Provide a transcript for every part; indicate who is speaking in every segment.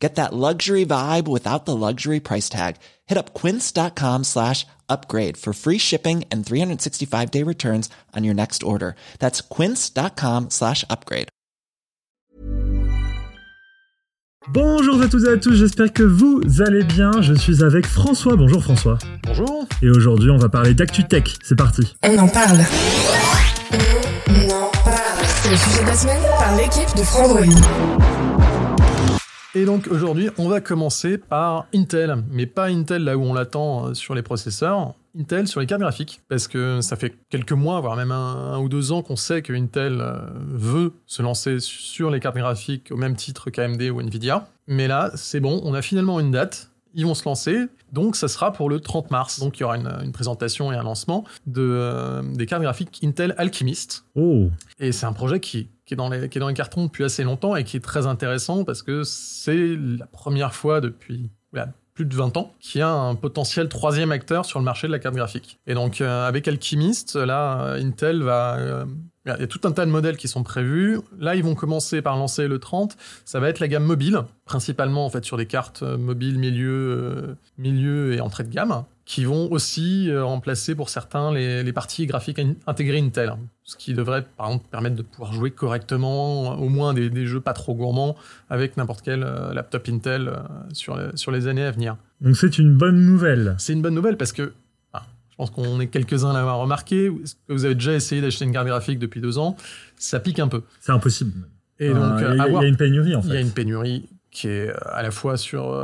Speaker 1: Get that luxury vibe without the luxury price tag. Hit up quince.com slash upgrade for free shipping and 365 day returns on your next order. That's quince.com slash upgrade.
Speaker 2: Bonjour à tous et à tous, j'espère que vous allez bien. Je suis avec François. Bonjour François.
Speaker 3: Bonjour.
Speaker 2: Et aujourd'hui, on va parler d'ActuTech. C'est parti.
Speaker 4: On en parle. On en parle. C'est le sujet de la semaine par l'équipe de Frandroid.
Speaker 3: Et donc aujourd'hui, on va commencer par Intel, mais pas Intel là où on l'attend euh, sur les processeurs, Intel sur les cartes graphiques, parce que ça fait quelques mois, voire même un, ou deux ans qu'on sait que Intel euh, veut se lancer sur les cartes graphiques au même titre qu'AMD ou Nvidia. Mais là, c'est bon, on a finalement une date, ils vont se lancer, donc ça sera pour le 30 mars. Donc il y aura une, présentation et un lancement de, euh, des cartes graphiques Intel Alchemist.
Speaker 2: Oh.
Speaker 3: Et c'est un projet qui qui est, dans les, qui est dans les cartons depuis assez longtemps et qui est très intéressant parce que c'est la première fois depuis plus de 20 ans qu'il y a un potentiel troisième acteur sur le marché de la carte graphique. Et donc euh, avec Alchemist, là, Intel va... Euh, il y a tout un tas de modèles qui sont prévus. Là, ils vont commencer par lancer le 30. Ça va être la gamme mobile, principalement en fait sur des cartes euh, mobiles milieu, milieu et entrée de gamme qui vont aussi euh, remplacer pour certains les, parties graphiques intégrées Intel, ce qui devrait par exemple permettre de pouvoir jouer correctement, au moins des, jeux pas trop gourmands, avec n'importe quel euh, laptop Intel euh, sur, les, sur les années à venir.
Speaker 2: Donc c'est une bonne nouvelle.
Speaker 3: C'est une bonne nouvelle parce que pense qu'on est quelques-uns à l'avoir remarqué. Est-ce que vous avez déjà essayé d'acheter une carte graphique depuis deux ans? Ça pique un peu.
Speaker 2: C'est impossible.
Speaker 3: Et donc,
Speaker 2: il y, a une pénurie en fait.
Speaker 3: Il y a une pénurie qui est à la fois sur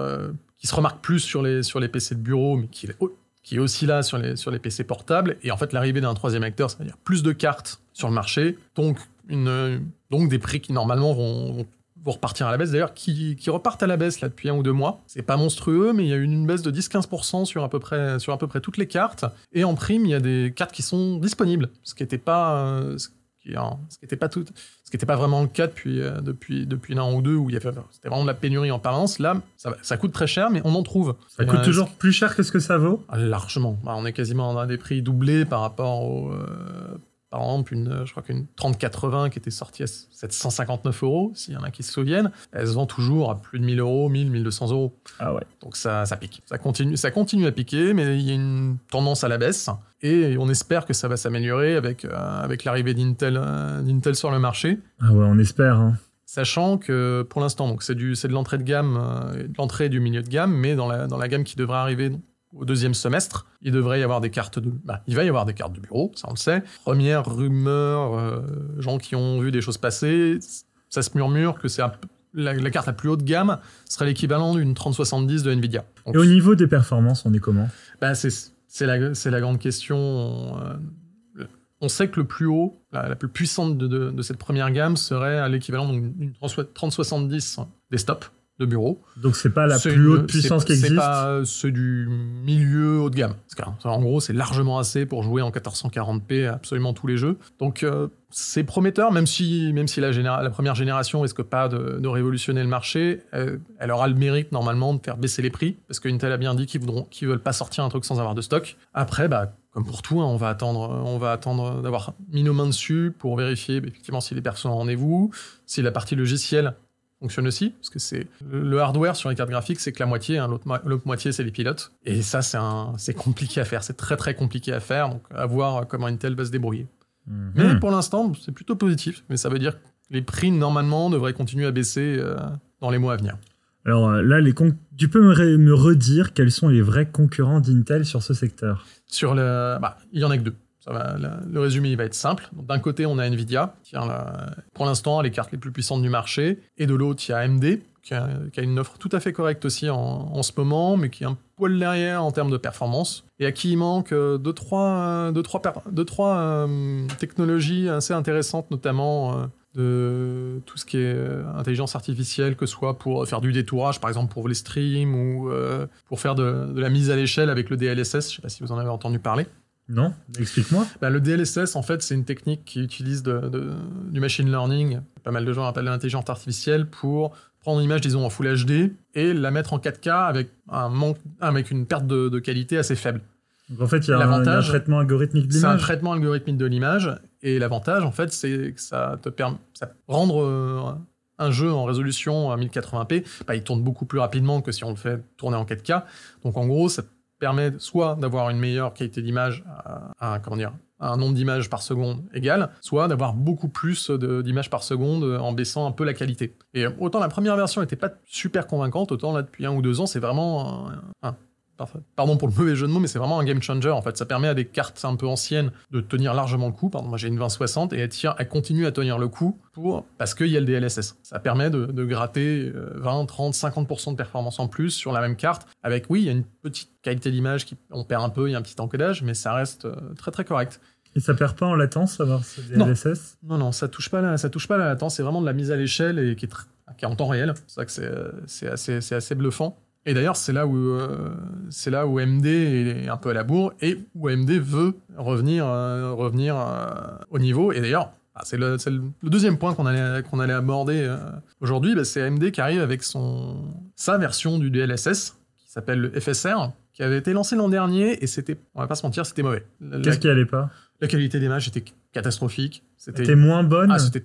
Speaker 3: qui se remarque plus sur les, sur les PC de bureau, mais qui est, qui est aussi là sur les, sur les PC portables. Et en fait, l'arrivée d'un troisième acteur, c'est-à-dire plus de cartes sur le marché, donc, une, donc des prix qui normalement vont, vont, repartir à la baisse. D'ailleurs, qui, qui, repartent à la baisse là depuis un ou deux mois. C'est pas monstrueux, mais il y a eu une baisse de 10-15% sur à peu près sur à peu près toutes les cartes. Et en prime, il y a des cartes qui sont disponibles, ce qui n'était pas, euh, ce qui n'était pas tout, ce qui n'était pas vraiment le cas depuis, euh, depuis, depuis un an ou deux où il y avait, c'était vraiment de la pénurie en parlance. Là, ça, ça, coûte très cher, mais on en trouve.
Speaker 2: Ça coûte toujours plus cher que ce que ça vaut?
Speaker 3: Ah, Largement. Bah, on est quasiment dans des prix doublés par rapport au, euh, par exemple, une, je crois qu'une 3080 qui était sortie à 759 euros, s'il y en a qui se souviennent, elle se vend toujours à plus de 1000 euros, 1000, 1200 euros.
Speaker 2: Ah ouais.
Speaker 3: Donc ça, ça pique. Ça continue, ça continue à piquer, mais il y a une tendance à la baisse. Et on espère que ça va s'améliorer avec, euh, avec l'arrivée d'Intel, euh, d'Intel sur le marché.
Speaker 2: Ah ouais, on espère. Hein.
Speaker 3: Sachant que pour l'instant, donc c'est, du, c'est de l'entrée de gamme, euh, de l'entrée du milieu de gamme, mais dans la, dans la gamme qui devrait arriver au deuxième semestre, il devrait y avoir des cartes de, bah, il va y avoir des cartes de bureau, ça on le sait. Première rumeur, euh, gens qui ont vu des choses passer, ça se murmure que c'est la, carte la plus haute gamme serait l'équivalent d'une 3070 de Nvidia.
Speaker 2: Et au niveau des performances, on est comment?
Speaker 3: Bah, c'est, la, la, grande question. Euh, on sait que le plus haut, la, plus puissante de, de, cette première gamme serait à l'équivalent d'une 3070 desktop de bureau.
Speaker 2: Donc c'est pas la plus haute puissance qui existe.
Speaker 3: C'est pas c'est du milieu haut de gamme. En gros, c'est largement assez pour jouer en 1440p absolument tous les jeux. Donc euh, c'est prometteur, même si même si la, la première génération risque pas de, révolutionner le marché, euh, elle aura le mérite normalement de faire baisser les prix parce qu'Intel a bien dit qu'ils voudront qu'ils veulent pas sortir un truc sans avoir de stock. Après, bah comme pour tout, hein, on va attendre, on va attendre d'avoir mis nos mains dessus pour vérifier effectivement si les personnes ont rendez-vous, si la partie logicielle fonctionne aussi, parce que c'est le hardware sur les cartes graphiques, c'est que la moitié, hein, l'autre moitié, c'est les pilotes. Et ça, c'est compliqué à faire, c'est très très compliqué à faire, donc à voir comment Intel va se débrouiller. Mhm. Mais pour l'instant, c'est plutôt positif, mais ça veut dire que les prix, normalement, devraient continuer à baisser euh, dans les mois à venir.
Speaker 2: Alors euh, là, les tu peux me, me, redire quels sont les vrais concurrents d'Intel sur ce secteur?
Speaker 3: Sur le, bah, il y en a que deux le résumé va être simple. D'un côté, on a Nvidia, qui a pour l'instant les cartes les plus puissantes du marché, et de l'autre, il y a AMD, qui a, une offre tout à fait correcte aussi en, ce moment, mais qui est un poil derrière en termes de performance, et à qui il manque euh, deux, trois, trois euh, technologies assez intéressantes, notamment euh, de tout ce qui est intelligence artificielle, que ce soit pour faire du détourage, par exemple pour les streams, ou pour faire de, de la mise à l'échelle avec le DLSS, je ne sais pas si vous en avez entendu parler.
Speaker 2: Non Explique-moi.
Speaker 3: Bah, le DLSS, en fait, c'est une technique qui utilise de, de- du machine learning, pas mal de gens appellent l'intelligence artificielle, pour prendre une image, disons, en Full HD et la mettre en 4K avec, un manque, avec une perte de, de qualité assez faible.
Speaker 2: Donc en fait, il y, a un- il y a un
Speaker 3: L'avantage,
Speaker 2: traitement algorithmique de
Speaker 3: C'est un
Speaker 2: l'image.
Speaker 3: traitement algorithmique de l'image et l'avantage, en fait, c'est que ça te permet ça rendre euh, un jeu en résolution à 1080p, bah, il tourne beaucoup plus rapidement que si on le fait tourner en 4K. Donc en gros, ça permet soit d'avoir une meilleure qualité d'image à, un nombre d'images par seconde égal, soit d'avoir beaucoup plus d'images par seconde en baissant un peu la qualité. Et autant la première version n'était pas super convaincante, autant là depuis un ou deux ans, c'est vraiment un. Pardon pour le mauvais jeu de mots, mais c'est vraiment un game changer en fait. Ça permet à des cartes un peu anciennes de tenir largement le coup. Pardon, moi j'ai une 2060 et elle, tient, elle continue à tenir le coup pour, parce qu'il y a le DLSS. Ça permet de, de gratter euh, 20, 30, 50% de performance en plus sur la même carte. Avec, oui, il y a une petite qualité d'image qui on perd un peu, il y a un petit encodage, mais ça reste euh, très très correct.
Speaker 2: Et ça perd pas en latence, alors, ce
Speaker 3: Non.
Speaker 2: DLSS
Speaker 3: Non, non, ça touche pas la, ça touche pas la latence. C'est vraiment de la mise à l'échelle et qui est, tr- qui est en temps réel. C'est ça que c'est, euh, assez, c'est assez bluffant. Et d'ailleurs, c'est là où euh, c'est là où AMD est un peu à la bourre et où AMD veut revenir euh, revenir euh, au niveau. Et d'ailleurs, ah, c'est le, c'est le- le deuxième point qu'on allait qu'on allait aborder euh, aujourd'hui. bah, c'est AMD qui arrive avec son sa version du DLSS qui s'appelle le FSR, qui avait été lancé l'an dernier et c'était, on va pas se mentir, c'était mauvais. La,
Speaker 2: Qu'est-ce qui allait pas?
Speaker 3: la qualité d'image était catastrophique. C'était
Speaker 2: moins bonne?
Speaker 3: Ah, c'était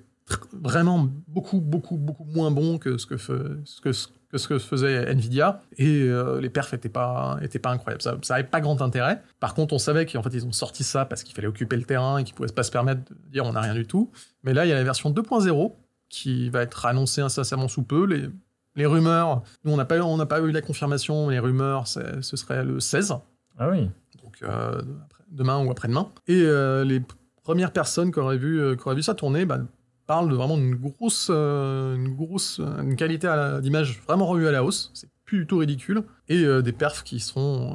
Speaker 3: vraiment beaucoup, beaucoup, beaucoup moins bon que ce que, ce que, que ce que faisait Nvidia. Et euh, les perfs n'étaient pas, étaient pas incroyables. Ça n'avait pas grand intérêt. Par contre, on savait qu'en fait, ils ont sorti ça parce qu'il fallait occuper le terrain et qu'ils ne pouvaient pas se permettre de dire on n'a rien du tout. Mais là, il y a la version 2.0 qui va être annoncée incessamment sous peu. Les, les rumeurs, nous, on n'a pas, eu- on pas eu la confirmation. Les rumeurs, ce serait le 16
Speaker 2: Ah oui.
Speaker 3: donc euh, demain ou après-demain. Et euh, les premières personnes qui auraient vu, qui auraient vu ça tourner bah, parlent de vraiment une grosse, euh, une grosse, euh, une qualité d'image vraiment revue à la hausse. C'est tout ridicule. Et euh, des perfs qui euh,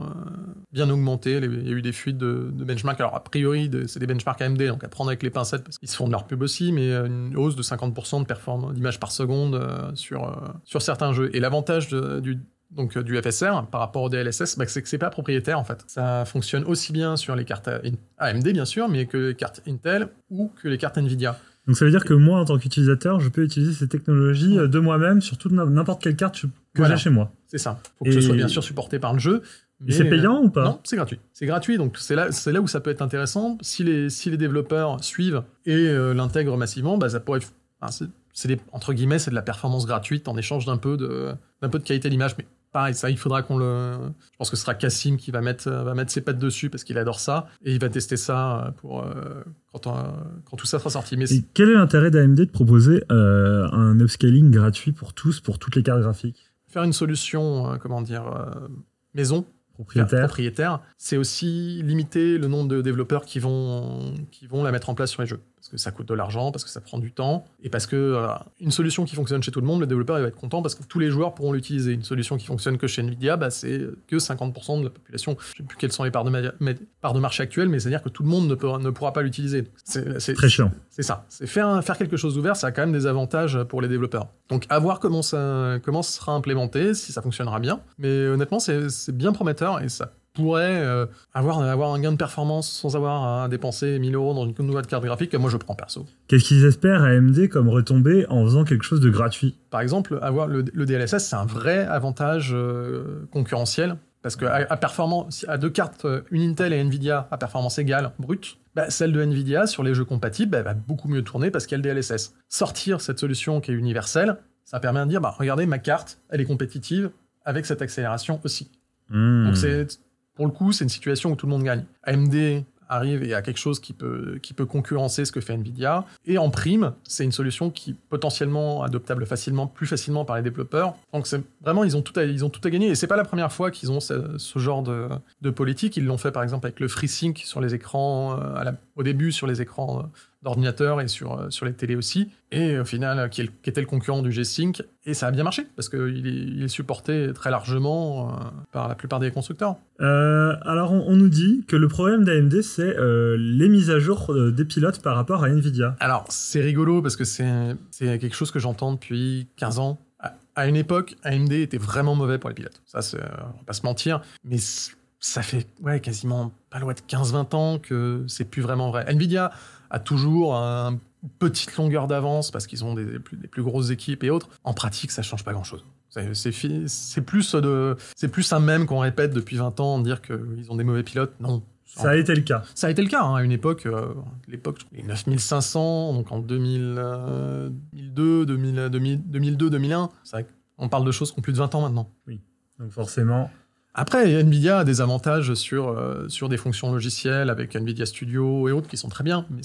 Speaker 3: bien augmentés. Il y a eu des fuites de, de benchmark. Alors a priori, c'est des benchmarks AMD, donc à prendre avec les pincettes parce qu'ils se font de leur pub aussi, mais euh, une hausse de 50% de performance d'image par seconde euh, sur, euh, sur certains jeux. Et l'avantage du donc euh, du FSR par rapport au DLSS, bah, c'est que c'est pas propriétaire en fait. Ça fonctionne aussi bien sur les cartes euh, AMD bien sûr, mais que les cartes Intel ou que les cartes Nvidia.
Speaker 2: Donc ça veut dire que moi, en tant qu'utilisateur, je peux utiliser ces technologies euh, de moi-même sur toute n'im- n'importe quelle carte que
Speaker 3: Voilà.
Speaker 2: j'ai chez moi.
Speaker 3: C'est ça. Faut que
Speaker 2: Et-
Speaker 3: ce soit bien sûr supporté par le jeu.
Speaker 2: Et c'est
Speaker 3: mais,
Speaker 2: payant ou pas?
Speaker 3: Non, c'est gratuit. C'est gratuit, donc c'est là, c'est là où ça peut être intéressant. Si les, si les développeurs suivent et euh, l'intègrent massivement, bah, ça pourrait. enfin, c'est, c'est des- entre guillemets, c'est de la performance gratuite en échange d'un peu de, d'un peu de qualité d'image. Mais pareil, ça, il faudra qu'on le. Je pense que ce sera Cassim qui va mettre, va mettre ses pattes dessus parce qu'il adore ça et il va tester ça pour euh, quand, on- quand tout ça sera sorti. Mais
Speaker 2: Et quel est l'intérêt d'AMD de proposer euh, un upscaling gratuit pour tous, pour toutes les cartes graphiques?
Speaker 3: Faire une solution, euh, comment dire, euh, maison
Speaker 2: propriétaires
Speaker 3: propriétaire, c'est aussi limiter le nombre de développeurs qui vont, qui vont la mettre en place sur les jeux. Parce que ça coûte de l'argent, parce que ça prend du temps, et parce que euh, une solution qui fonctionne chez tout le monde, le développeur il va être content parce que tous les joueurs pourront l'utiliser. Une solution qui fonctionne que chez Nvidia, bah, c'est que 50% de la population. Je ne sais plus quelles sont les parts de, ma- mais- parts de marché actuelles, mais c'est-à-dire que tout le monde ne, peut- ne pourra pas l'utiliser. C'est
Speaker 2: Très chiant.
Speaker 3: c'est ça. C'est faire, faire quelque chose d'ouvert, ça a quand même des avantages pour les développeurs. Donc, à voir comment ça, comment ça sera implémenté, si ça fonctionnera bien. Mais honnêtement, c'est bien prometteur et ça pourrait euh, avoir, avoir un gain de performance sans avoir à dépenser 1000 euros dans une nouvelle carte graphique que moi je prends perso.
Speaker 2: Qu'est-ce qu'ils espèrent AMD comme retombée en faisant quelque chose de gratuit?
Speaker 3: Par exemple, avoir le, le DLSS, c'est un vrai avantage euh, concurrentiel. Parce qu'à à performance, à deux cartes, euh, une Intel et Nvidia à performance égale, brute, bah, celle de Nvidia sur les jeux compatibles bah, va beaucoup mieux tourner parce qu'il y a le DLSS. Sortir cette solution qui est universelle, ça permet de dire bah, regardez, ma carte, elle est compétitive avec cette accélération aussi.
Speaker 2: Hmm.
Speaker 3: Donc c'est pour le coup, c'est une situation où tout le monde gagne. AMD arrive et a quelque chose qui peut, concurrencer ce que fait Nvidia. Et en prime, c'est une solution qui est potentiellement adoptable facilement, plus facilement par les développeurs. Donc c'est vraiment, ils ont tout à, gagner. Et c'est pas la première fois qu'ils ont ce, genre de, politique. Ils l'ont fait par exemple avec le FreeSync sur les écrans, euh, au début sur les écrans euh, d'ordinateur et sur, euh, sur les télés aussi. Et au final, qui, est qui était le concurrent du G-Sync. Et ça a bien marché parce qu'il est, il est supporté très largement euh, par la plupart des constructeurs.
Speaker 2: Euh, alors, on, on nous dit que le problème d'AMD, c'est les mises à jour des pilotes par rapport à Nvidia.
Speaker 3: Alors, c'est rigolo parce que c'est quelque chose que j'entends depuis 15 ans. À, une époque, AMD était vraiment mauvais pour les pilotes. Ça, on va pas se mentir. Mais ça fait ouais, quasiment pas loin de 15-20 ans que c'est plus vraiment vrai. Nvidia a toujours une petite longueur d'avance parce qu'ils ont des, plus, des plus grosses équipes et autres. En pratique, ça change pas grand-chose. C'est plus, de, plus un même qu'on répète depuis 20 ans, dire qu'ils ont des mauvais pilotes. Non.
Speaker 2: Ça a été le cas.
Speaker 3: Ça a été le cas hein, à une époque, euh, l'époque, les 9500, donc en 2002, 2002, 2001. on parle de choses qui ont plus de 20 ans maintenant.
Speaker 2: Oui, donc forcément.
Speaker 3: Après, Nvidia a des avantages sur, euh, sur des fonctions logicielles avec Nvidia Studio et autres qui sont très bien, mais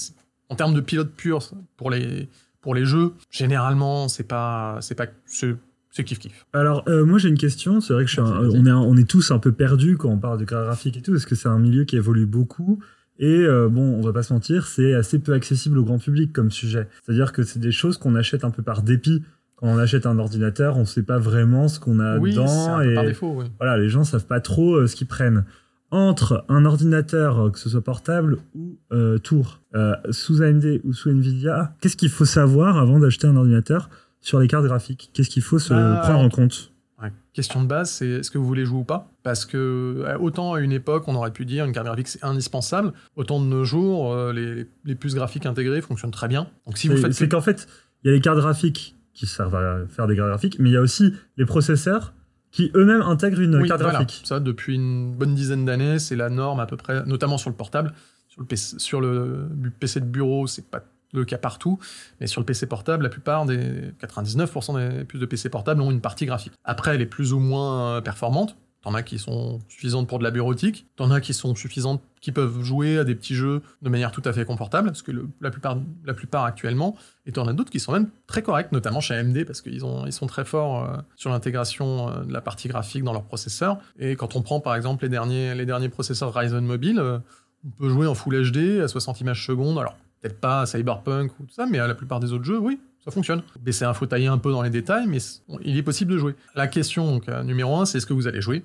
Speaker 3: en termes de pilote pur pour les, pour les jeux, généralement, c'est pas, c'est pas, c'est kiff kiff.
Speaker 2: Alors euh, moi j'ai une question, c'est vrai que on, est, on est tous un peu perdus quand on parle de graphique et tout, parce que c'est un milieu qui évolue beaucoup. Et euh, bon, on va pas se mentir, c'est assez peu accessible au grand public comme sujet. C'est-à-dire que c'est des choses qu'on achète un peu par dépit. Quand on achète un ordinateur, on sait pas vraiment ce qu'on a
Speaker 3: oui,
Speaker 2: dedans.
Speaker 3: Peu par défaut, oui.
Speaker 2: Voilà, les gens savent pas trop euh, ce qu'ils prennent. Entre un ordinateur, que ce soit portable ou tour, sous AMD ou sous Nvidia, qu'est-ce qu'il faut savoir avant d'acheter un ordinateur sur les cartes graphiques? Qu'est-ce qu'il faut se bah, prendre en compte?
Speaker 3: Question de base, c'est est-ce que vous voulez jouer ou pas? Parce que euh, autant à une époque, on aurait pu dire une carte graphique c'est indispensable, autant de nos jours, euh, les, les, puces graphiques intégrées fonctionnent très bien.
Speaker 2: Donc si vous faites, c'est qu'en fait, il y a les cartes graphiques qui servent à faire des cartes graphiques, mais il y a aussi les processeurs qui eux-mêmes intègrent une carte graphique.
Speaker 3: Ça, depuis une bonne dizaine d'années, c'est la norme à peu près, notamment sur le portable. Sur le PC, sur le PC de bureau, c'est pas le cas partout, mais sur le PC portable, la plupart des 99% des puces de PC portable ont une partie graphique. Après, elle est plus ou moins euh, performante. T'en as qui sont suffisantes pour de la bureautique, t'en as qui sont suffisantes, qui peuvent jouer à des petits jeux de manière tout à fait confortable, parce que la, plupart, la plupart actuellement, et t'en as d'autres qui sont même très corrects, notamment chez AMD, parce qu'ils ils sont très forts euh, sur l'intégration euh, de la partie graphique dans leurs processeurs. Et quand on prend par exemple les derniers, les derniers processeurs Ryzen Mobile, on peut jouer en Full HD à 60 images secondes. Alors peut-être pas Cyberpunk ou tout ça, mais à la plupart des autres jeux, oui, ça fonctionne. Un faut tailler un peu dans les détails, mais il est possible de jouer. La question euh, numéro un, c'est est-ce que vous allez jouer?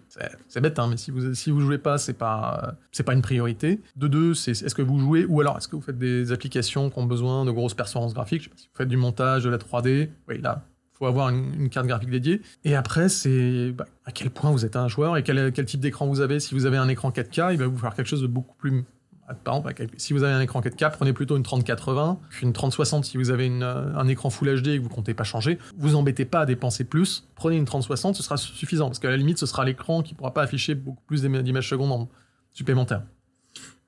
Speaker 3: C'est bête, hein, mais si vous si vous jouez pas, c'est pas c'est pas une priorité. De deux, c'est est-ce que vous jouez? Ou alors est-ce que vous faites des applications qui ont besoin de grosses performances graphiques? Je sais pas, si vous faites du montage, de la 3D, oui là. Faut avoir une, carte graphique dédiée. Et après, c'est bah, à quel point vous êtes un joueur et quel, quel type d'écran vous avez. Si vous avez un écran 4K, il va vous faire quelque chose de beaucoup plus par exemple, si vous avez un écran 4K, prenez plutôt une 3080 qu'une 3060. Si vous avez euh, un écran Full HD et que vous comptez pas changer, vous embêtez pas à dépenser plus. Prenez une 3060, ce sera suffisant parce qu'à la limite, ce sera l'écran qui pourra pas afficher beaucoup plus d'images secondes supplémentaires.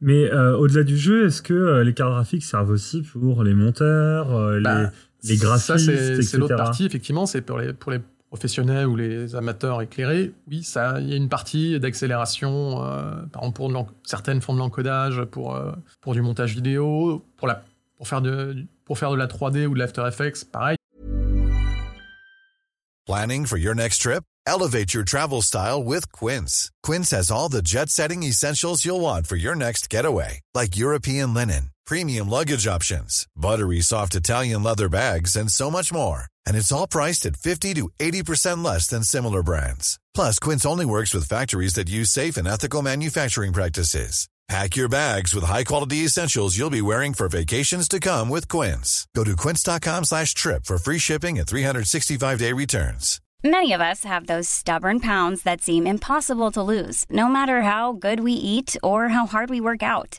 Speaker 2: Mais euh, au-delà du jeu, est-ce que euh, les cartes graphiques servent aussi pour les monteurs, les, bah, les graphistes,
Speaker 3: Ça, c'est l'autre partie, effectivement. C'est pour les, pour les professionnels ou les amateurs éclairés, oui, ça, il y a une partie d'accélération. Euh, par exemple, pour certaines font de l'encodage pour euh, du montage vidéo, pour faire de la 3D ou de l'After Effects, pareil.
Speaker 5: Planning for your next trip? Elevate your travel style with Quince. Quince has all the jet-setting essentials you'll want for your next getaway, like European linen, premium luggage options, buttery soft Italian leather bags, and so much more. and it's all priced at 50 to 80% less than similar brands. Plus, Quince only works with factories that use safe and ethical manufacturing practices. Pack your bags with high-quality essentials you'll be wearing for vacations to come with Quince. Go to quince.com slash trip for free shipping and 365-day returns.
Speaker 6: Many of us have those stubborn pounds that seem impossible to lose, no matter how good we eat or how hard we work out.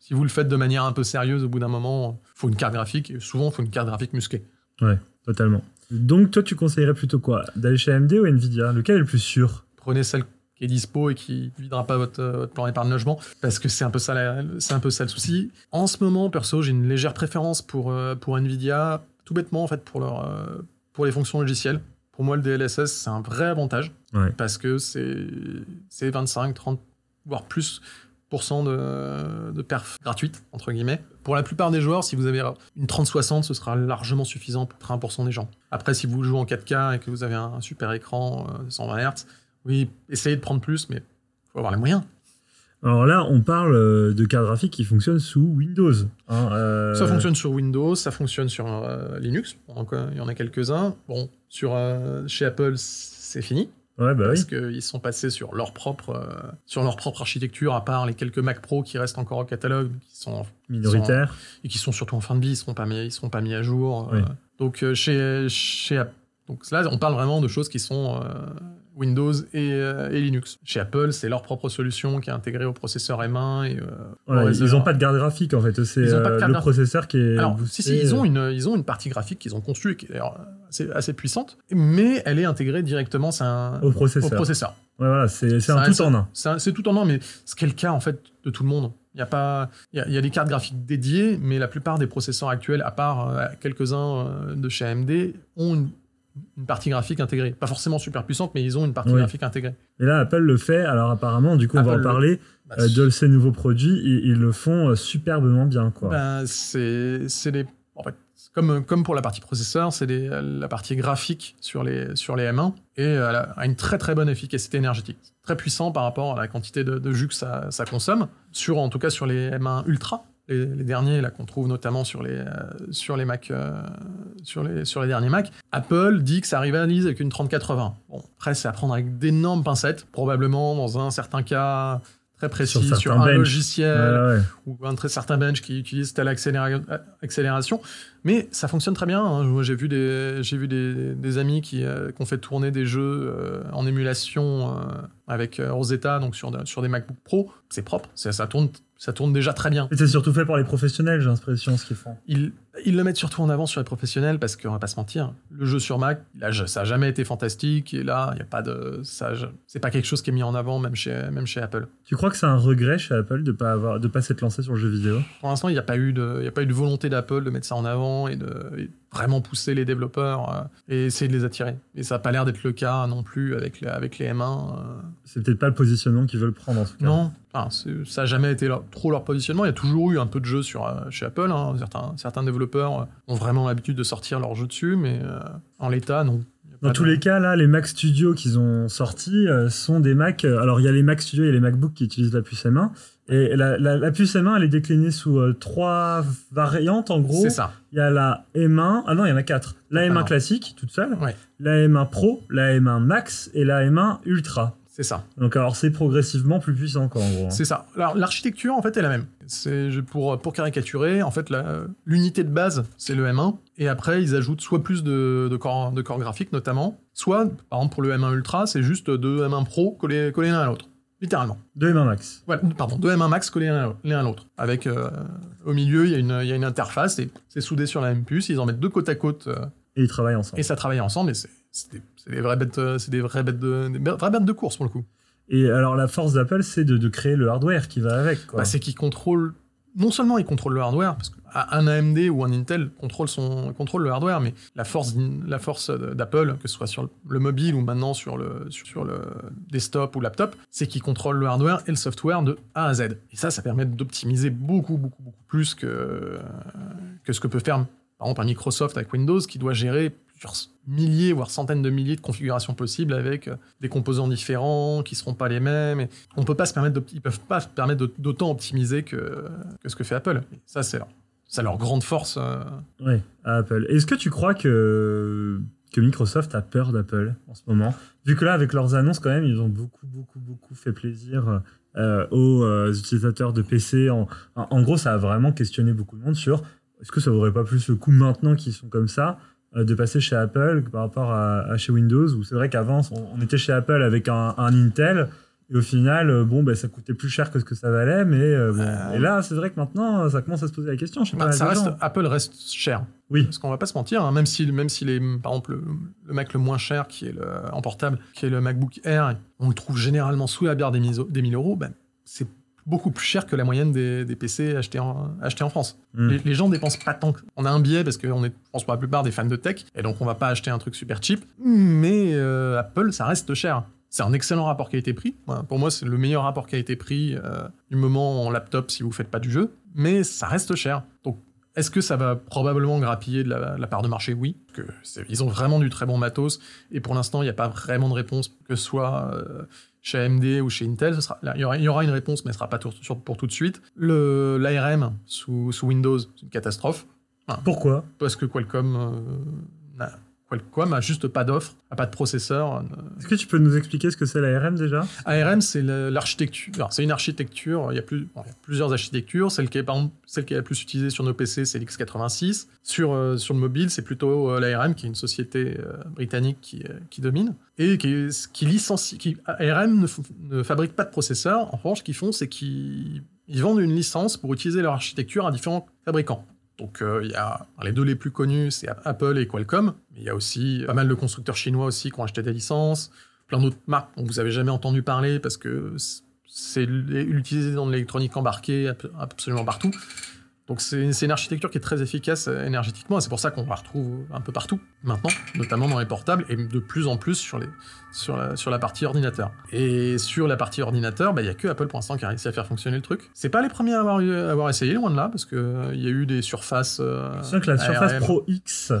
Speaker 3: si vous le faites de manière un peu sérieuse, au bout d'un moment, il faut une carte graphique, et souvent, il faut une carte graphique musclée.
Speaker 2: Ouais, totalement. Donc, toi, tu conseillerais plutôt quoi? D'aller chez AMD ou Nvidia? Lequel est le plus sûr?
Speaker 3: Prenez celle qui est dispo et qui ne videra pas votre, plan épargne logement, parce que c'est un, peu ça c'est un peu ça le souci. En ce moment, perso, j'ai une légère préférence pour, euh, pour Nvidia, tout bêtement, en fait, pour, leur, euh, pour les fonctions logicielles. Pour moi, le DLSS, c'est un vrai avantage, parce que c'est 25, 30, voire plus de, de perf gratuite, entre guillemets. Pour la plupart des joueurs, si vous avez une 3060, ce sera largement suffisant pour 30% des gens. Après, si vous jouez en 4K et que vous avez un super écran de 120 Hz, oui, essayez de prendre plus, mais il faut avoir les moyens.
Speaker 2: Alors là, on parle euh, de cartes graphiques qui fonctionnent sous Windows. hein, euh,
Speaker 3: Ça fonctionne sur Windows, ça fonctionne sur euh, Linux. Il y en a quelques-uns. Bon, sur, euh, chez Apple, c'est fini.
Speaker 2: Ouais, bah oui.
Speaker 3: parce qu'ils sont passés sur leur propre euh, sur leur propre architecture à part les quelques Mac Pro qui restent encore au catalogue qui sont
Speaker 2: Minoritaire.
Speaker 3: et qui sont surtout en fin de vie ils seront pas mis ils seront pas mis à jour
Speaker 2: Oui.
Speaker 3: euh. donc euh, chez chez donc là on parle vraiment de choses qui sont euh, Windows et, et Linux chez Apple c'est leur propre solution qui est intégrée au processeur M1 et euh,
Speaker 2: Voilà,
Speaker 3: au reste de
Speaker 2: ils n'ont pas de garde graphique en fait. C'est
Speaker 3: Ils ont pas de carte
Speaker 2: le processeur qui est.
Speaker 3: alors, si, si, ils ont, une, ils ont une partie graphique qu'ils ont conçue et qui est d'ailleurs assez, assez puissante, mais elle est intégrée directement c'est un-
Speaker 2: Au processeur.
Speaker 3: au processeur.
Speaker 2: Ouais, voilà, c'est c'est un tout en un.
Speaker 3: C'est c'est tout en un, mais ce qui est le cas en fait de tout le monde. Il y a pas, il y a, il y a des cartes graphiques dédiées, mais la plupart des processeurs actuels, à part euh, quelques-uns euh, de chez AMD, ont une, une partie graphique intégrée. Pas forcément super puissante, mais ils ont une partie
Speaker 2: Oui.
Speaker 3: graphique intégrée.
Speaker 2: Et là, Apple le fait. Alors apparemment, du coup, on va en
Speaker 3: le-
Speaker 2: parler.
Speaker 3: Bah,
Speaker 2: euh, de ces nouveaux produits, ils, ils le font superbement bien, quoi.
Speaker 3: Ben, c'est c'est des en fait c'est comme comme pour la partie processeur c'est des- la partie graphique sur les sur les M1 et elle a a une très très bonne efficacité énergétique. Très puissant par rapport à la quantité de, de jus que ça, consomme. Sur en tout cas sur les M1 Ultra les, derniers qu'on trouve notamment sur les euh, sur les Mac euh, sur les sur les derniers Mac Apple dit que ça rivalise avec une 3080 bon après c'est à prendre avec d'énormes pincettes probablement dans un certain cas très précis
Speaker 2: Sur
Speaker 3: un
Speaker 2: bench.
Speaker 3: logiciel
Speaker 2: Ouais, ouais.
Speaker 3: ou un très certain bench qui utilise telle accéléra- accélération. Mais ça fonctionne très bien. hein. Moi, j'ai vu des, j'ai vu des, des amis qui, euh, qui ont fait tourner des jeux euh, en émulation euh, avec euh, Rosetta, donc sur, sur des MacBook Pro. C'est propre, c'est- ça tourne, ça tourne déjà très bien.
Speaker 2: Et c'est surtout fait pour les professionnels, j'ai l'impression, ce qu'ils font.
Speaker 3: Ils, ils le mettent surtout en avant sur les professionnels parce qu'on va pas se mentir, le jeu sur Mac, là, ça a jamais été fantastique et là, il y a pas de, ça, c'est pas quelque chose qui est mis en avant même chez, même chez Apple.
Speaker 2: Tu crois que c'est un regret chez Apple de pas avoir, de pas s'être lancé sur le jeu vidéo?
Speaker 3: Pour l'instant, il n'y a pas eu de, il y a pas eu de volonté d'Apple de mettre ça en avant et de et vraiment pousser les développeurs euh, et essayer de les attirer. Et ça n'a pas l'air d'être le cas non plus avec les, avec les M1. euh.
Speaker 2: C'est peut-être pas le positionnement qu'ils veulent prendre en tout cas.
Speaker 3: Non, Enfin, ça n'a jamais été leur- trop leur positionnement. Il y a toujours eu un peu de jeux sur, euh, chez Apple. hein. Certains, certains développeurs euh, ont vraiment l'habitude de sortir leurs jeux dessus, mais euh, en l'état, non.
Speaker 2: Dans
Speaker 3: pas
Speaker 2: tous les cas, là, les Mac Studio qu'ils ont sortis euh, sont des Mac. euh, alors, il y a les Mac Studio et les MacBook qui utilisent la puce M1. Et la, la- la puce M1, elle est déclinée sous euh, trois variantes, en gros.
Speaker 3: C'est ça.
Speaker 2: Il y a la M1. Ah non, il y en a quatre. La
Speaker 3: Ah
Speaker 2: M1
Speaker 3: non.
Speaker 2: classique, toute seule.
Speaker 3: Ouais.
Speaker 2: La M1 Pro, la M1 Max et la M1 Ultra.
Speaker 3: C'est ça.
Speaker 2: Donc, alors, c'est progressivement plus puissant, quoi, en gros. hein.
Speaker 3: C'est ça. Alors, l'architecture, en fait, est la même. C'est pour, pour caricaturer, en fait, l'unité de base, c'est le M1. Et après, ils ajoutent soit plus de, de corps, de corps graphiques, notamment, soit, par exemple, pour le M1 Ultra, c'est juste deux M1 Pro collés, collés l'un à l'autre. Littéralement.
Speaker 2: Deux M1 Max.
Speaker 3: Voilà, pardon, deux M1 Max collés l'un à- l'un à l'autre. Avec, euh, au milieu, il y, a une- il y a une interface, et c'est soudé sur la même puce. Ils en mettent deux côte à côte, euh,
Speaker 2: Et ils travaillent ensemble.
Speaker 3: et ça travaille ensemble, et c'est c'est des, vraies bêtes, euh, c'est des vraies bêtes de, des vraies bêtes de course, pour le coup.
Speaker 2: Et alors, la force d'Apple, c'est de, de créer le hardware qui va avec.
Speaker 3: Bah, c'est qu'ils contrôlent. Non seulement ils contrôlent le hardware, parce qu'un AMD ou un Intel contrôle, son, contrôle le hardware, mais la force, la force d'Apple, que ce soit sur le- le mobile ou maintenant sur le, sur, sur le desktop ou laptop, c'est qu'ils contrôlent le hardware et le software de A à Z. Et ça, ça permet d'optimiser beaucoup, beaucoup, beaucoup plus que, que ce que peut faire, par exemple, un Microsoft avec Windows qui doit gérer plusieurs milliers, voire centaines de milliers de configurations possibles avec euh, des composants différents qui seront pas les mêmes. Et on peut pas se permettre, ils peuvent pas se permettre d'aut- d'autant optimiser que, que ce que fait Apple. Ça, c'est leur, leur grande force. euh.
Speaker 2: Oui, à Apple. Est-ce que tu crois que, que Microsoft a peur d'Apple en ce moment? Vu que là, avec leurs annonces, quand même, ils ont beaucoup, beaucoup, beaucoup fait plaisir euh, aux utilisateurs de PC. En, en- gros, ça a vraiment questionné beaucoup de monde sur est-ce que ça vaudrait pas plus le coup maintenant qu'ils sont comme ça? De passer chez Apple par rapport à, à chez Windows où c'est vrai qu'avant on, on était chez Apple avec un, un Intel et au final euh, bon ben ça coûtait plus cher que ce que ça valait mais euh, bon.
Speaker 3: Euh.
Speaker 2: et là c'est vrai que maintenant ça commence à se poser la question je sais
Speaker 3: Bah,
Speaker 2: pas
Speaker 3: ça
Speaker 2: mal de
Speaker 3: reste,
Speaker 2: gens.
Speaker 3: Apple reste cher.
Speaker 2: oui
Speaker 3: Parce qu'on va pas se mentir, hein, même si, même si les, par exemple, le, le Mac le moins cher, qui est le, en portable, qui est le MacBook Air, on le trouve généralement sous la barre des 1000 euros, ben, c'est beaucoup plus cher que la moyenne des, des PC achetés en, achetés en France.
Speaker 2: Mm.
Speaker 3: Les, les gens dépensent pas tant. On a un biais parce qu'on est, je pense, pour la plupart des fans de tech, et donc on va pas acheter un truc super cheap. Mais euh, Apple, ça reste cher. C'est un excellent rapport qualité-prix. Pour moi, c'est le meilleur rapport qualité-prix euh, du moment en laptop si vous faites pas du jeu. Mais ça reste cher. Donc, est-ce que ça va probablement grappiller de la, de la part de marché? Oui. Parce que ils ont vraiment du très bon matos. Et pour l'instant, il n'y a pas vraiment de réponse, que ce soit euh, chez AMD ou chez Intel, ce sera, là, il, y aura, il y aura une réponse, mais ce sera pas tout- sur- pour tout de suite. Le- L'ARM sous, sous Windows, c'est une catastrophe,
Speaker 2: Pourquoi?
Speaker 3: parce que Qualcomm euh, n'a- Qualcomm a juste pas d'offre, a pas de processeur. euh,
Speaker 2: Est-ce que tu peux nous expliquer ce que c'est l'ARM déjà?
Speaker 3: ARM, c'est l'architecture. C'est une architecture. Il y, a plus, bon, il y a plusieurs architectures. Celle qui est, par exemple, celle qui est la plus utilisée sur nos PC, c'est l'X86. Sur, euh, sur le mobile, c'est plutôt euh, l'ARM, qui est une société euh, britannique qui, qui domine et qui, qui licencie. Qui, ARM ne, fabrique pas de processeurs. En revanche, ce qu'ils font, c'est qu'ils ils vendent une licence pour utiliser leur architecture à différents fabricants. Donc euh, il y a les deux les plus connus, c'est Apple et Qualcomm. Mais il y a aussi pas mal de constructeurs chinois aussi qui ont acheté des licences plein d'autres marques dont vous avez jamais entendu parler parce que c'est utilisé dans l'électronique embarquée ab- absolument partout. Donc c'est c'est une architecture qui est très efficace euh, énergétiquement et c'est pour ça qu'on la retrouve un peu partout maintenant, notamment dans les portables et de plus en plus sur, les, sur, la, sur la partie ordinateur. Et sur la partie ordinateur, bah, il y a que Apple pour l'instant qui a réussi à faire fonctionner le truc. C'est pas les premiers à avoir, eu- à avoir essayé, loin de là, parce qu'il il y a eu des surfaces... euh,
Speaker 2: sais que la Surface
Speaker 3: ARM.
Speaker 2: Pro X,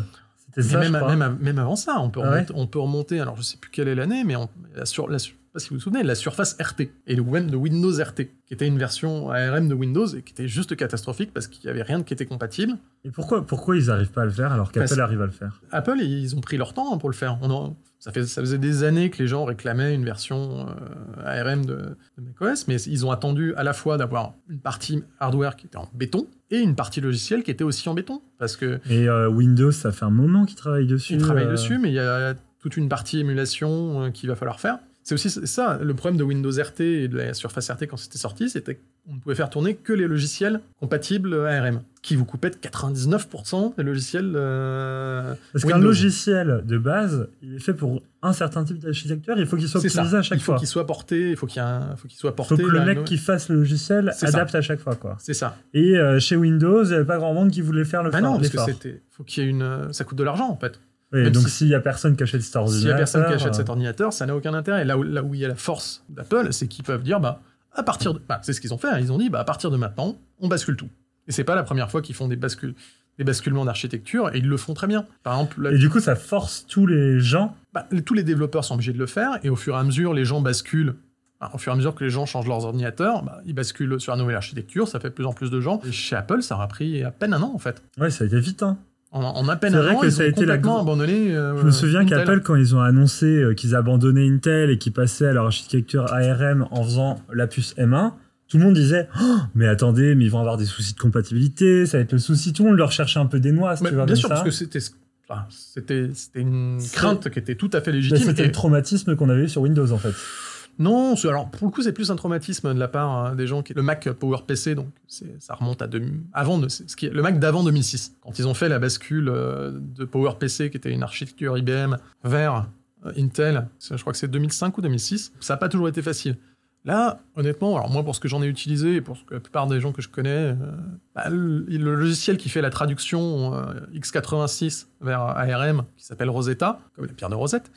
Speaker 2: ça,
Speaker 3: même,
Speaker 2: crois.
Speaker 3: même, même avant ça, on peut,
Speaker 2: Ah ouais
Speaker 3: remonter, on peut remonter, alors je sais plus quelle est l'année, mais on, la sur, la, pas si vous vous souvenez, la Surface RT et le même de Windows RT, qui était une version ARM de Windows et qui était juste catastrophique parce qu'il y avait rien qui était compatible.
Speaker 2: Et pourquoi, pourquoi ils n'arrivent pas à le faire alors qu'Apple arrive à le faire?
Speaker 3: Apple, ils ont pris leur temps pour le faire. On en- ça, fait, ça faisait des années que les gens réclamaient une version euh, ARM de, de macOS, mais ils ont attendu à la fois d'avoir une partie hardware qui était en béton et une partie logicielle qui était aussi en béton. Parce que
Speaker 2: Et euh, Windows, ça fait un moment qu'ils travaillent dessus.
Speaker 3: Ils travaillent
Speaker 2: euh,
Speaker 3: dessus, mais il y a toute une partie émulation euh, qu'il va falloir faire. C'est aussi ça, le problème de Windows RT et de la Surface RT quand c'était sorti, c'était qu'on ne pouvait faire tourner que les logiciels compatibles ARM, qui vous coupaient de 99% des logiciels. euh,
Speaker 2: Parce qu'un logiciel de base, il est fait pour un certain type d'architecture, il faut qu'il soit
Speaker 3: ça.
Speaker 2: optimisé à chaque
Speaker 3: il faut
Speaker 2: fois.
Speaker 3: qu'il soit porté, il faut qu'il qu'il soit
Speaker 2: Il
Speaker 3: porté.
Speaker 2: faut que le mec
Speaker 3: no-
Speaker 2: qui fasse le logiciel
Speaker 3: ça.
Speaker 2: adapte à chaque fois. quoi.
Speaker 3: C'est ça.
Speaker 2: Et euh, chez Windows, il n'y avait pas grand monde qui voulait faire le
Speaker 3: Ah
Speaker 2: for-
Speaker 3: non, parce que c'était. Faut qu'il y ait une. Ça coûte de l'argent en fait.
Speaker 2: Oui,
Speaker 3: même
Speaker 2: donc
Speaker 3: si-
Speaker 2: s'il n'y a personne qui achète cet
Speaker 3: S'il
Speaker 2: ordinateur...
Speaker 3: y a personne qui achète
Speaker 2: euh,
Speaker 3: cet ordinateur, ça n'a aucun intérêt. Là où, là où il y a la force d'Apple, c'est qu'ils peuvent dire, bah, à partir de, bah, c'est ce qu'ils ont fait. hein. Ils ont dit, bah, à partir de maintenant, on bascule tout. Et c'est pas la première fois qu'ils font des bascules, des basculements d'architecture, et ils le font très bien. Par exemple, là,
Speaker 2: Et du coup, ça force tous les gens...
Speaker 3: bah, tous les développeurs sont obligés de le faire, et au fur et à mesure, les gens basculent. bah, au fur et à mesure que les gens changent leurs ordinateurs, bah, ils basculent sur la nouvelle architecture, ça fait de plus en plus de gens. Et chez Apple, ça aura pris à peine un an, en fait.
Speaker 2: Ouais, ça a été vite. Hein.
Speaker 3: En, en à peine
Speaker 2: vrai
Speaker 3: an,
Speaker 2: que
Speaker 3: ils
Speaker 2: ça a été la
Speaker 3: complètement abandonné. euh,
Speaker 2: Je me souviens
Speaker 3: Intel.
Speaker 2: qu'Apple, quand ils ont annoncé euh, qu'ils abandonnaient Intel et qu'ils passaient à leur architecture ARM en faisant la puce M1, tout le monde disait Oh, Mais attendez, mais ils vont avoir des soucis de compatibilité, ça va être le souci. Tout le monde leur cherchait un peu des noix, si
Speaker 3: Mais
Speaker 2: tu vois,
Speaker 3: bien sûr,
Speaker 2: ça.
Speaker 3: parce que c'était, enfin, c'était, c'était une crainte qui était tout à fait
Speaker 2: Bah,
Speaker 3: légitime.
Speaker 2: C'était
Speaker 3: Et-
Speaker 2: le traumatisme qu'on avait eu sur Windows, en fait.
Speaker 3: Non, alors pour le coup, c'est plus un traumatisme de la part hein, des gens qui. Le Mac PowerPC, donc ça remonte à deux- avant de, ce qui est- le Mac d'avant 2006, quand ils ont fait la bascule euh, de PowerPC, qui était une architecture IBM, vers euh, Intel. Je crois que c'est 2005 ou 2006. Ça n'a pas toujours été facile. Là, honnêtement, alors moi pour ce que j'en ai utilisé et pour ce que la plupart des gens que je connais, euh, bah, le, le logiciel qui fait la traduction euh, x86 vers ARM, qui s'appelle Rosetta, comme la pierre de Rosette,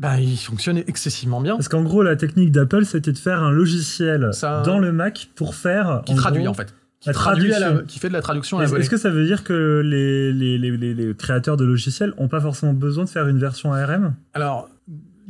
Speaker 3: bah, il fonctionnait excessivement bien.
Speaker 2: Parce qu'en gros, la technique d'Apple, c'était de faire un logiciel
Speaker 3: Ça-
Speaker 2: dans le Mac pour faire.
Speaker 3: qui
Speaker 2: en
Speaker 3: traduit
Speaker 2: gros,
Speaker 3: en fait. Qui,
Speaker 2: la
Speaker 3: traduit à la-
Speaker 2: traduction.
Speaker 3: qui fait de la traduction à la
Speaker 2: Est-ce
Speaker 3: volée.
Speaker 2: est-ce que ça veut dire que les, les, les, les- les créateurs de logiciels n'ont pas forcément besoin de faire une version ARM
Speaker 3: Alors,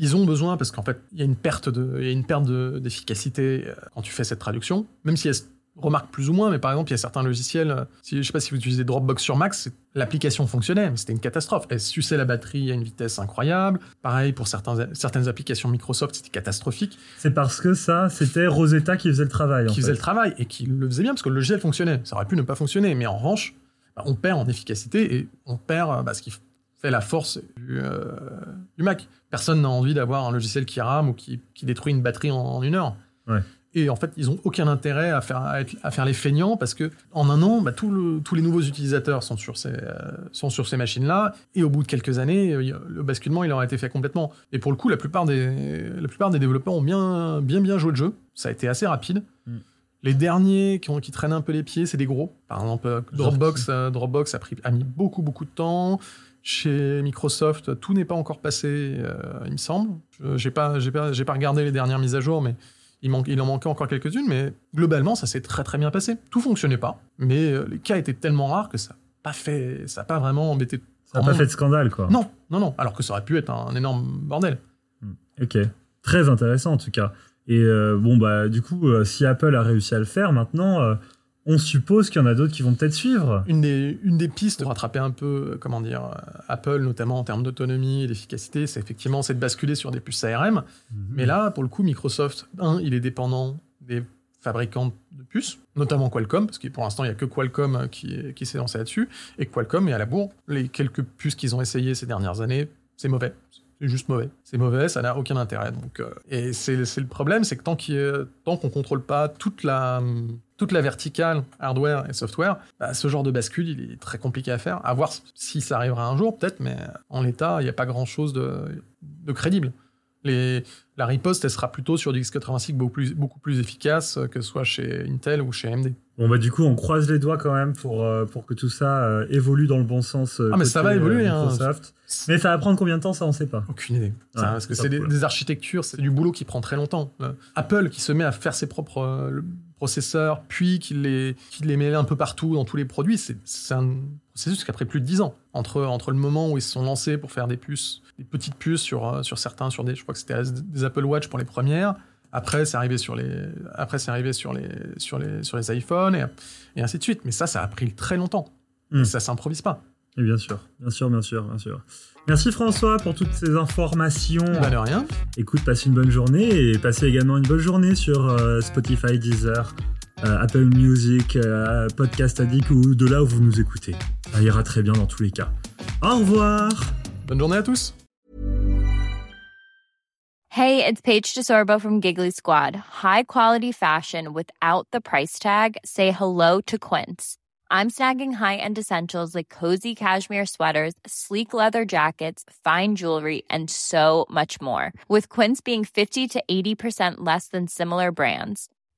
Speaker 3: ils ont besoin parce qu'en fait, il y a une perte de- d'efficacité euh, quand tu fais cette traduction, même si elle se remarque plus ou moins. Mais par exemple, il y a certains logiciels. euh, Si, je sais pas si vous utilisez Dropbox sur Mac, l'application fonctionnait, mais c'était une catastrophe. Elle suçait la batterie à une vitesse incroyable. Pareil pour certains, certaines applications Microsoft, c'était catastrophique.
Speaker 2: C'est parce que ça, c'était Rosetta qui faisait le travail. en
Speaker 3: qui
Speaker 2: fait.
Speaker 3: faisait le travail et qui le faisait bien parce que le logiciel fonctionnait. Ça aurait pu ne pas fonctionner, mais en revanche, bah, on perd en efficacité et on perd euh, bah, ce qui fait la force du, euh, du Mac. Personne n'a envie d'avoir un logiciel qui rame ou qui, qui détruit une batterie en, en une heure.
Speaker 2: Ouais.
Speaker 3: Et en fait, ils ont aucun intérêt à faire, à, être- à faire les feignants parce que en un an, bah, tout le- tous les nouveaux utilisateurs sont sur ces, euh, sont sur ces machines-là. Et au bout de quelques années, le basculement, il aura été fait complètement. Et pour le coup, la plupart des, la plupart des développeurs ont bien, bien, bien joué le jeu. Ça a été assez rapide.
Speaker 2: Mm.
Speaker 3: Les derniers qui, ont, qui traînent un peu les pieds, c'est des gros. Par exemple, euh, Dropbox, euh, Dropbox a, pris, a mis beaucoup, beaucoup de temps. Chez Microsoft, tout n'est pas encore passé, euh, il me semble. Je J'ai pas, j'ai pas, j'ai pas regardé les dernières mises à jour, mais il, manque, il en manquait encore quelques-unes. Mais globalement, ça s'est très très bien passé. Tout fonctionnait pas, mais euh, les cas étaient tellement rares que ça n'a pas fait, ça a pas vraiment embêté.
Speaker 2: Ça n'a pas fait de scandale, quoi.
Speaker 3: Non, non, non. Alors que ça aurait pu être un, un énorme bordel.
Speaker 2: Ok. très intéressant en tout cas. Et euh, bon, bah, du coup, euh, si Apple a réussi à le faire, maintenant, on suppose qu'il y en a d'autres qui vont peut-être suivre.
Speaker 3: Une des, une des pistes pour rattraper un peu, comment dire, Apple, notamment en termes d'autonomie et d'efficacité, c'est effectivement c'est de basculer sur des puces ARM. Mais là, pour le coup, Microsoft, un, il est dépendant des fabricants de puces, notamment Qualcomm, parce que pour l'instant, il n'y a que Qualcomm qui, qui s'est lancé là-dessus, et Qualcomm est à la bourre. Les quelques puces qu'ils ont essayées ces dernières années, c'est mauvais. C'est juste mauvais. C'est mauvais, ça n'a aucun intérêt. Donc, euh, et c'est le problème, c'est que tant qu'on contrôle pas toute la toute la verticale hardware et software, bah, ce genre de bascule, il est très compliqué à faire. À voir si ça arrivera un jour, peut-être, mais en l'état, il n'y a pas grand-chose de, de crédible. Les, la riposte, elle sera plutôt sur du x86 beaucoup plus, beaucoup plus efficace, euh, que ce soit chez Intel ou chez AMD.
Speaker 2: Bon, bah, du coup, on croise les doigts quand même pour, euh, pour que tout ça euh, évolue dans le bon sens. euh,
Speaker 3: Ah, mais ça va évoluer, hein.
Speaker 2: Microsoft. Mais ça va prendre combien de temps, ça, on sait pas.
Speaker 3: Aucune idée. Ça,
Speaker 2: Ouais,
Speaker 3: parce que
Speaker 2: c'est
Speaker 3: des, architectures, c'est du boulot qui prend très longtemps. Apple qui se met à faire ses propres processeurs, puis qui les, qui les met un peu partout dans tous les produits, c'est c'est un qui a pris plus de 10 ans. Entre, entre le moment où ils se sont lancés pour faire des puces, des petites puces sur, euh, sur certains, sur des, je crois que c'était des Apple Watch pour les premières. Après, c'est arrivé sur les, après, c'est arrivé sur les, sur les, sur les iPhones et, et ainsi de suite. Mais ça, ça a pris très longtemps.
Speaker 2: Mm.
Speaker 3: Et ça s'improvise pas.
Speaker 2: Et bien sûr, bien sûr, bien sûr, bien sûr. Merci François pour toutes ces informations.
Speaker 3: Bah, de rien.
Speaker 2: Écoute, passe une bonne journée et passez également une bonne journée sur euh, Spotify, Deezer, Euh, Apple Music, euh, Podcast Addict ou de là où vous nous écoutez. Ça ira très bien dans tous les cas. Au revoir
Speaker 3: Bonne journée à tous.
Speaker 7: Hey, it's Paige DeSorbo from Giggly Squad. High quality fashion without the price tag. Say hello to Quince. I'm snagging high-end essentials like cozy cashmere sweaters, sleek leather jackets, fine jewelry, and so much more. With Quince being 50 to 80% less than similar brands.